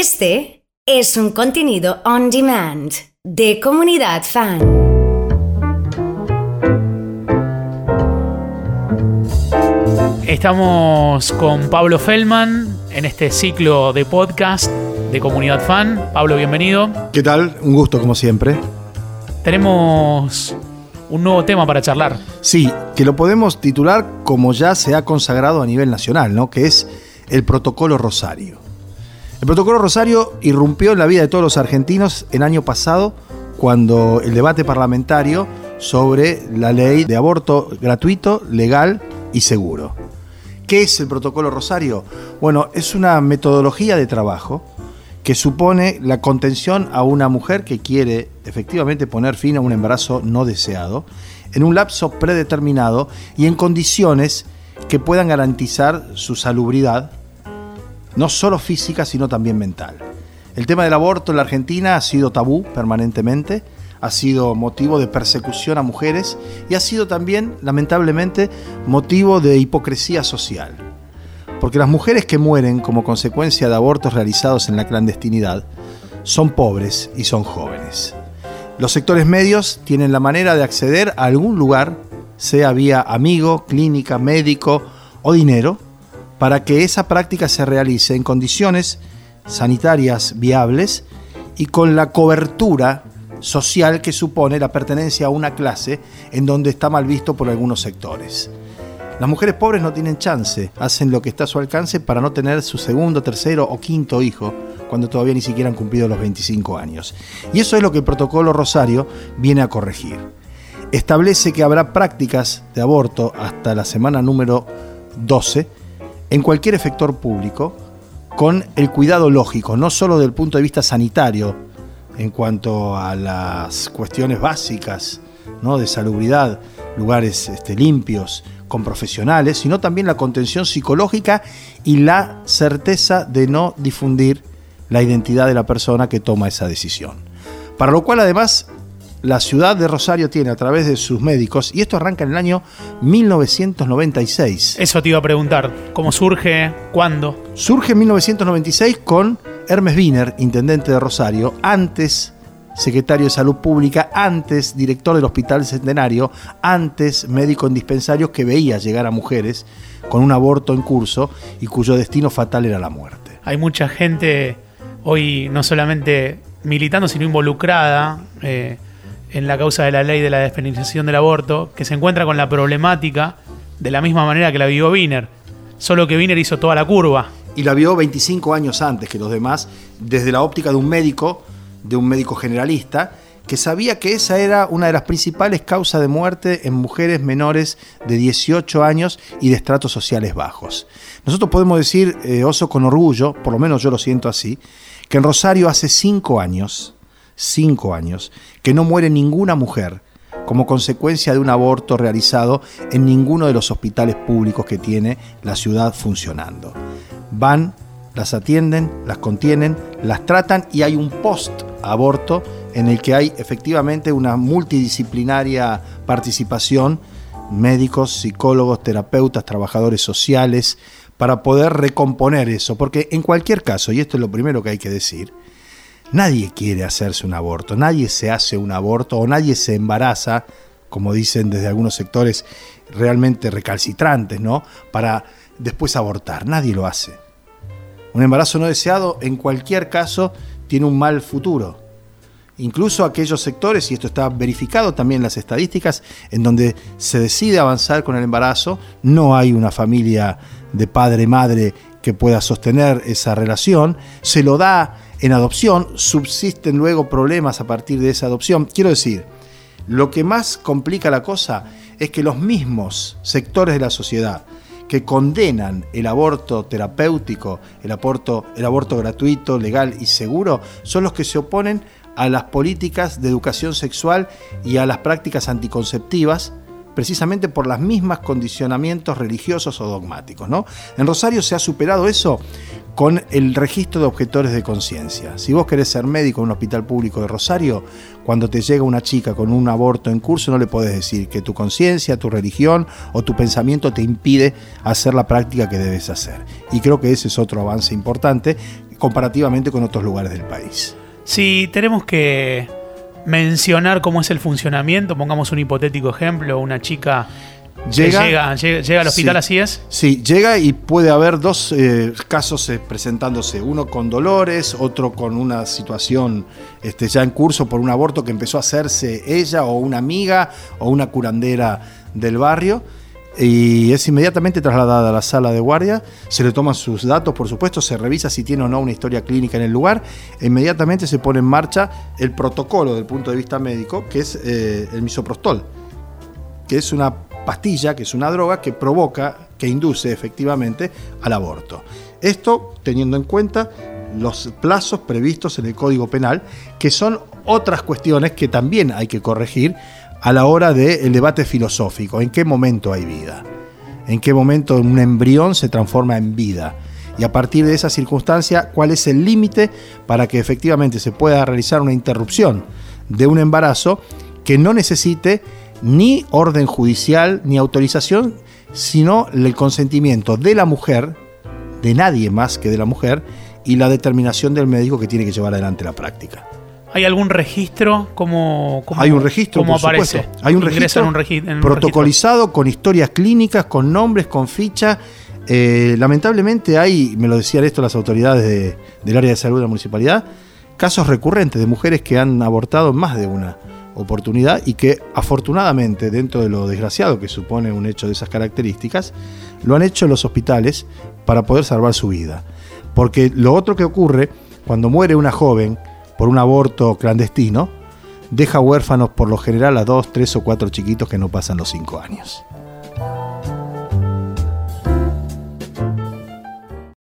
Este es un contenido on demand de comunidad fan. Estamos con Pablo Feldman en este ciclo de podcast de comunidad fan. Pablo, bienvenido. ¿Qué tal? Un gusto como siempre. Tenemos un nuevo tema para charlar. Sí, que lo podemos titular como ya se ha consagrado a nivel nacional, ¿no? Que es el protocolo Rosario. El protocolo Rosario irrumpió en la vida de todos los argentinos el año pasado cuando el debate parlamentario sobre la ley de aborto gratuito, legal y seguro. ¿Qué es el protocolo Rosario? Bueno, es una metodología de trabajo que supone la contención a una mujer que quiere efectivamente poner fin a un embarazo no deseado en un lapso predeterminado y en condiciones que puedan garantizar su salubridad, no solo física, sino también mental. El tema del aborto en la Argentina ha sido tabú permanentemente, ha sido motivo de persecución a mujeres y ha sido también, lamentablemente, motivo de hipocresía social porque las mujeres que mueren como consecuencia de abortos realizados en la clandestinidad son pobres y son jóvenes. Los sectores medios tienen la manera de acceder a algún lugar, sea vía amigo, clínica, médico o dinero, para que esa práctica se realice en condiciones sanitarias viables y con la cobertura social que supone la pertenencia a una clase en donde está mal visto por algunos sectores. Las mujeres pobres no tienen chance, hacen lo que está a su alcance para no tener su segundo, tercero o quinto hijo cuando todavía ni siquiera han cumplido los 25 años. Y eso es lo que el protocolo Rosario viene a corregir. Establece que habrá prácticas de aborto hasta la semana número 12 en cualquier efector público con el cuidado lógico, no solo desde el punto de vista sanitario, en cuanto a las cuestiones básicas ¿no? de salubridad, lugares este, limpios, con profesionales, sino también la contención psicológica y la certeza de no difundir la identidad de la persona que toma esa decisión. Para lo cual además la ciudad de Rosario tiene a través de sus médicos, y esto arranca en el año 1996. Eso te iba a preguntar, ¿cómo surge? ¿Cuándo? Surge en 1996 con Hermes Wiener, intendente de Rosario, antes secretario de Salud Pública, antes director del Hospital Centenario, antes médico en dispensarios que veía llegar a mujeres con un aborto en curso y cuyo destino fatal era la muerte. Hay mucha gente hoy no solamente militando, sino involucrada eh, en la causa de la ley de la despenalización del aborto, que se encuentra con la problemática de la misma manera que la vio Wiener, solo que Wiener hizo toda la curva. Y la vio 25 años antes que los demás, desde la óptica de un médico de un médico generalista que sabía que esa era una de las principales causas de muerte en mujeres menores de 18 años y de estratos sociales bajos. Nosotros podemos decir, eh, oso con orgullo, por lo menos yo lo siento así, que en Rosario hace cinco años, cinco años, que no muere ninguna mujer como consecuencia de un aborto realizado en ninguno de los hospitales públicos que tiene la ciudad funcionando. Van, las atienden, las contienen, las tratan y hay un post aborto, en el que hay efectivamente una multidisciplinaria participación, médicos, psicólogos, terapeutas, trabajadores sociales, para poder recomponer eso. Porque en cualquier caso, y esto es lo primero que hay que decir, nadie quiere hacerse un aborto, nadie se hace un aborto o nadie se embaraza, como dicen desde algunos sectores realmente recalcitrantes, ¿no? Para después abortar, nadie lo hace. Un embarazo no deseado, en cualquier caso, tiene un mal futuro. Incluso aquellos sectores, y esto está verificado también en las estadísticas, en donde se decide avanzar con el embarazo, no hay una familia de padre-madre que pueda sostener esa relación, se lo da en adopción, subsisten luego problemas a partir de esa adopción. Quiero decir, lo que más complica la cosa es que los mismos sectores de la sociedad, que condenan el aborto terapéutico, el aborto, el aborto gratuito, legal y seguro, son los que se oponen a las políticas de educación sexual y a las prácticas anticonceptivas precisamente por los mismos condicionamientos religiosos o dogmáticos. ¿no? En Rosario se ha superado eso con el registro de objetores de conciencia. Si vos querés ser médico en un hospital público de Rosario, cuando te llega una chica con un aborto en curso, no le podés decir que tu conciencia, tu religión o tu pensamiento te impide hacer la práctica que debes hacer. Y creo que ese es otro avance importante comparativamente con otros lugares del país. Si tenemos que mencionar cómo es el funcionamiento, pongamos un hipotético ejemplo, una chica Llega, llega, llega, llega al hospital, Sí. así es. Sí, llega y puede haber dos eh, casos eh, presentándose, uno con dolores, otro con una situación este, ya en curso por un aborto que empezó a hacerse ella o una amiga o una curandera del barrio. Y es inmediatamente trasladada a la sala de guardia, se le toman sus datos, por supuesto, se revisa si tiene o no una historia clínica en el lugar, e inmediatamente se pone en marcha el protocolo del punto de vista médico, que es eh, el misoprostol que es una pastilla, que es una droga que provoca, que induce efectivamente al aborto. Esto teniendo en cuenta los plazos previstos en el Código Penal, que son otras cuestiones que también hay que corregir a la hora del debate filosófico. ¿En qué momento hay vida? ¿En qué momento un embrión se transforma en vida? Y a partir de esa circunstancia, ¿cuál es el límite para que efectivamente se pueda realizar una interrupción de un embarazo que no necesite ni orden judicial ni autorización, sino el consentimiento de la mujer, de nadie más que de la mujer, y la determinación del médico que tiene que llevar adelante la práctica. ¿Hay algún registro? ¿Cómo, cómo- Hay un registro, ¿Cómo por aparece? supuesto. Hay un registro en un regi- en un protocolizado con historias clínicas, con nombres, con ficha. Eh, lamentablemente hay, me lo decían esto las autoridades de- del área de salud de la municipalidad, casos recurrentes de mujeres que han abortado en más de una oportunidad y que afortunadamente, dentro de lo desgraciado que supone un hecho de esas características, lo han hecho en los hospitales para poder salvar su vida. Porque lo otro que ocurre cuando muere una joven por un aborto clandestino, deja huérfanos por lo general a dos, tres o cuatro chiquitos que no pasan los cinco años.